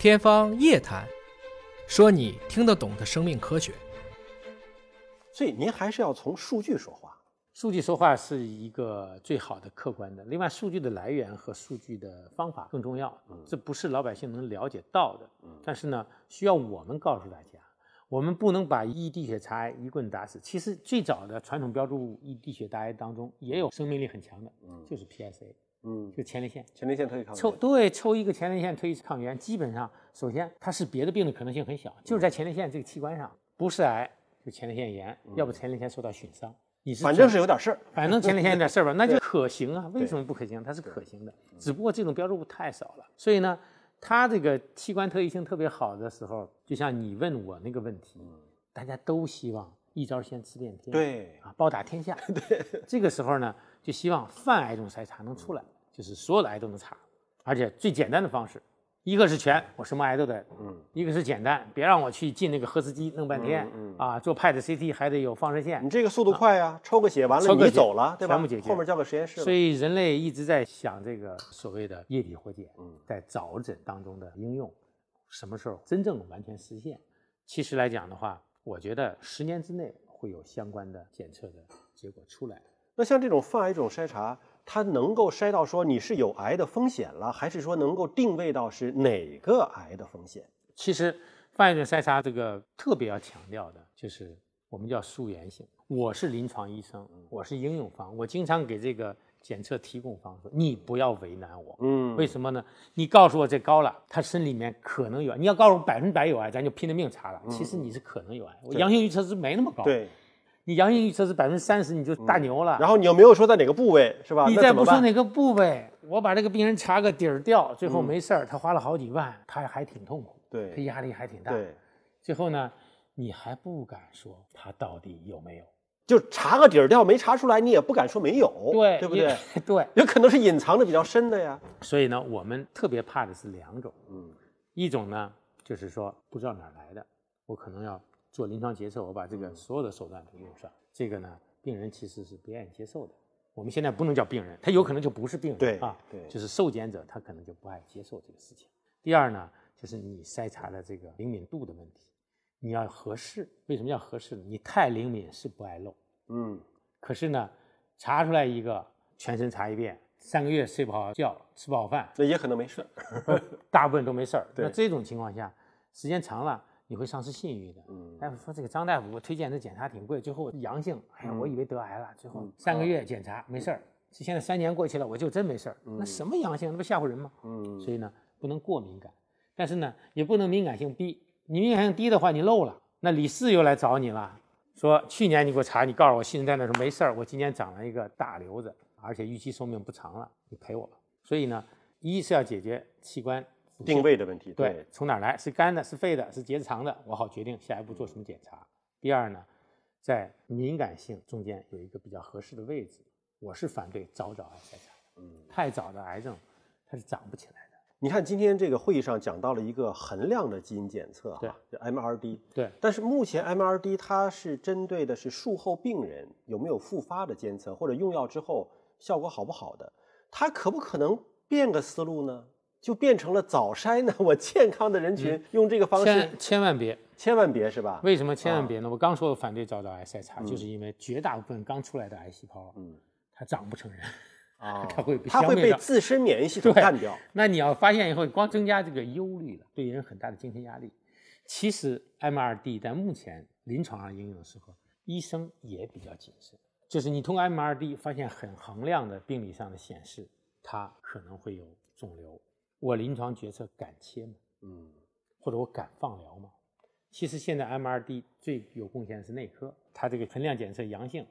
天方夜谭，说你听得懂的生命科学。所以您还是要从数据说话。数据说话是一个最好的客观的，另外数据的来源和数据的方法更重要。这不是老百姓能了解到的。但是呢，需要我们告诉大家，我们不能把一滴血查癌一棍打死。其实最早的传统标注物一滴血大癌当中也有生命力很强的，就是 PSA。嗯，就前列腺，前列腺特异抗抽对抽一个前列腺特异抗原，基本上首先它是别的病的可能性很小，就是在前列腺这个器官上，不是癌就前列腺炎，要不前列腺受到损伤，你是反正是有点事儿，反正前列腺有点事儿吧，那就可行啊。为什么不可行？它是可行的，只不过这种标志物太少了。所以呢，它这个器官特异性特别好的时候，就像你问我那个问题，大家都希望一招先吃遍天，对啊，包打天下。对，这个时候呢。就希望泛癌种筛查能出来，就是所有的癌都能查，而且最简单的方式，一个是全，我什么癌都得，嗯，一个是简单，别让我去进那个核磁机弄半天，嗯啊，做 PET CT 还得有放射线，你这个速度快呀，抽个血完了你走了，对吧？全部解决，后面交给实验室。所以人类一直在想这个所谓的液体活检，在早诊当中的应用，什么时候真正完全实现？其实来讲的话，我觉得十年之内会有相关的检测的结果出来。那像这种泛癌种筛查，它能够筛到说你是有癌的风险了，还是说能够定位到是哪个癌的风险？其实泛癌种筛查这个特别要强调的就是我们叫溯源性。我是临床医生，我是应用方，我经常给这个检测提供方说你不要为难我。嗯，为什么呢？你告诉我这高了，他身里面可能有；你要告诉我百分百有癌，咱就拼了命查了。其实你是可能有癌，我阳性预测值没那么高。对。你阳性预测是百分之三十，你就大牛了。然后你又没有说在哪个部位，是吧？你再不说哪个部位，我把这个病人查个底儿掉，最后没事儿，他花了好几万，他还挺痛苦，对，他压力还挺大。对，最后呢，你还不敢说他到底有没有？就查个底儿掉没查出来，你也不敢说没有，对，对不对？对，有可能是隐藏的比较深的呀。所以呢，我们特别怕的是两种，嗯，一种呢就是说不知道哪儿来的，我可能要做临床决策，我把这个所有的手段都用上。这个呢，病人其实是不愿意接受的。我们现在不能叫病人，他有可能就不是病人，对啊，对，就是受检者，他可能就不爱接受这个事情。第二呢，就是你筛查的这个灵敏度的问题，你要合适。为什么要合适呢？你太灵敏是不爱漏，嗯，可是呢，查出来一个全身查一遍，三个月睡不好觉，吃不好饭，那也可能没事儿，大部分都没事儿。那这种情况下，时间长了。你会丧失信誉的。嗯，大夫说这个张大夫，我推荐的检查挺贵，最后阳性，哎呀，我以为得癌了，最后三个月检查没事儿，现在三年过去了，我就真没事儿。那什么阳性，那不吓唬人吗？嗯，所以呢，不能过敏感，但是呢，也不能敏感性低。你敏感性低的话，你漏了，那李四又来找你了，说去年你给我查，你告诉我新陈代谢说没事儿，我今年长了一个大瘤子，而且预期寿命不长了，你赔我。所以呢，一是要解决器官。定位的问题，对，从哪来？是肝的，是肺的，是结直肠的，我好决定下一步做什么检查。第二呢，在敏感性中间有一个比较合适的位置。我是反对早早癌筛查，嗯，太早的癌症它是长不起来的。你看今天这个会议上讲到了一个衡量的基因检测哈，对，MRD，对。但是目前 MRD 它是针对的是术后病人有没有复发的监测，或者用药之后效果好不好的，它可不可能变个思路呢？就变成了早筛呢？我健康的人群用这个方式，千千万别，千万别是吧？为什么千万别呢？我刚说反对早早癌筛查，就是因为绝大部分刚出来的癌细胞，嗯，它长不成人啊，它会它会被自身免疫系 统干掉。那你要发现以后，光增加这个忧虑了，对人很大的精神压力。其实 MRD 在目前临床上应用的时候，医生也比较谨慎，就是你通过 MRD 发现很衡量的病理上的显示，它可能会有肿瘤。我临床决策敢切吗？嗯，或者我敢放疗吗？其实现在 MRD 最有贡献的是内科，它这个存量检测阳性，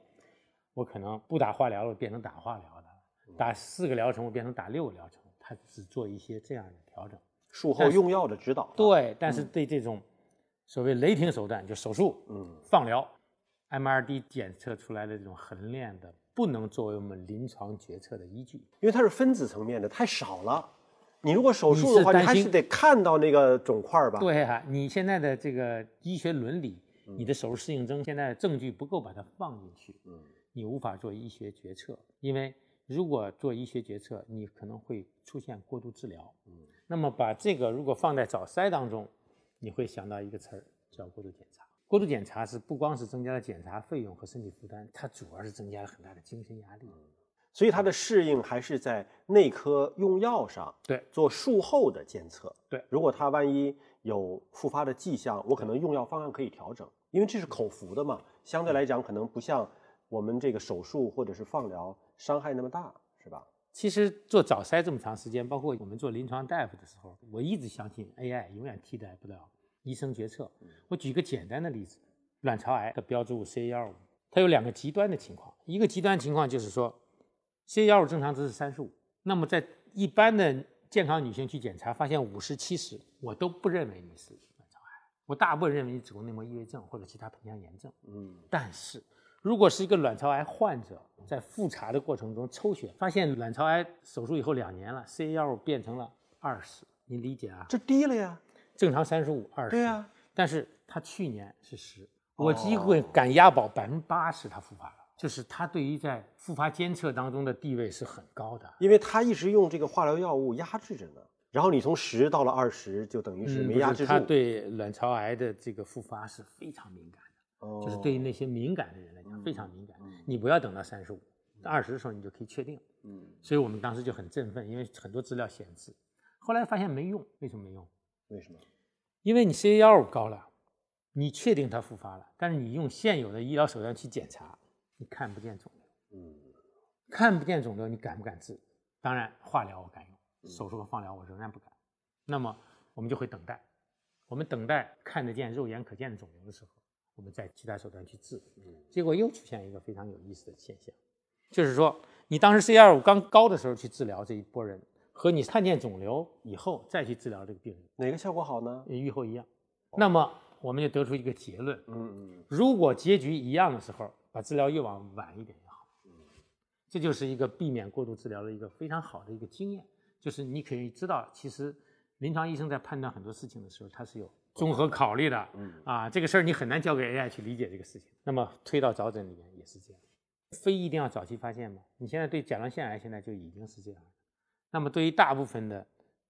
我可能不打化疗了，变成打化疗的；打四个疗程，我变成打六个疗程。它只做一些这样的调整，术后用药的指导。对，但是对这种所谓雷霆手段，就手术、嗯，放疗，MRD 检测出来的这种衡量的，不能作为我们临床决策的依据，因为它是分子层面的，太少了。你如果手术的话，你还是得看到那个肿块吧？对啊，你现在的这个医学伦理，你的手术适应症现在证据不够把它放进去，嗯，你无法做医学决策，因为如果做医学决策，你可能会出现过度治疗。嗯，那么把这个如果放在早筛当中，你会想到一个词儿叫过度检查。过度检查是不光是增加了检查费用和身体负担，它主要是增加了很大的精神压力。所以它的适应还是在内科用药上，对，做术后的监测。对，如果它万一有复发的迹象，我可能用药方案可以调整，因为这是口服的嘛，相对来讲可能不像我们这个手术或者是放疗伤害那么大，是吧？其实做早筛这么长时间，包括我们做临床大夫的时候，我一直相信 AI 永远替代不了医生决策。我举个简单的例子，卵巢癌的标志物 CA 幺五，它有两个极端的情况，一个极端情况就是说。CA 幺五正常值是三十五，那么在一般的健康女性去检查，发现五十七十，我都不认为你是卵巢癌，我大部分认为你子宫内膜异位症或者其他盆腔炎症。嗯，但是如果是一个卵巢癌患者在复查的过程中抽血，发现卵巢癌手术以后两年了，CA 幺五变成了二十，你理解啊？这低了呀，正常三十五，二十。对呀，但是他去年是十，我几乎敢押宝百分之八十他复发了。就是它对于在复发监测当中的地位是很高的，因为它一直用这个化疗药物压制着呢。然后你从十到了二十，就等于是没压制住。它对卵巢癌的这个复发是非常敏感的，就是对于那些敏感的人来讲非常敏感。你不要等到三十五、二十的时候，你就可以确定。嗯，所以我们当时就很振奋，因为很多资料显示，后来发现没用。为什么没用？为什么？因为你 CA 幺五高了，你确定它复发了，但是你用现有的医疗手段去检查。你看不见肿瘤，嗯，看不见肿瘤，你敢不敢治？当然，化疗我敢用，手术和放疗我仍然不敢。那么我们就会等待，我们等待看得见、肉眼可见的肿瘤的时候，我们再其他手段去治。结果又出现一个非常有意思的现象，就是说，你当时 C 二五刚高的时候去治疗这一波人，和你看见肿瘤以后再去治疗这个病人，哪个效果好呢？预后一样。那么我们就得出一个结论：嗯嗯，如果结局一样的时候。把治疗越往晚一点越好，嗯这就是一个避免过度治疗的一个非常好的一个经验。就是你可以知道，其实临床医生在判断很多事情的时候，他是有综合考虑的。嗯啊，这个事儿你很难交给 AI 去理解这个事情。那么推到早诊里面也是这样，非一定要早期发现吗？你现在对甲状腺癌现在就已经是这样。那么对于大部分的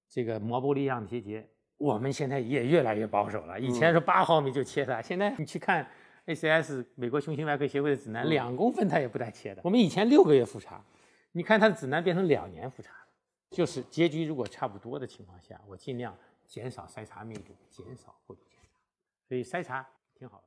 这个膜玻璃样结节，我们现在也越来越保守了。以前说八毫米就切它，现在你去看。ACS 美国胸型外科协会的指南，两公分它也不带切的。我们以前六个月复查，你看它的指南变成两年复查，就是结局如果差不多的情况下，我尽量减少筛查密度，减少过度检查，所以筛查挺好的。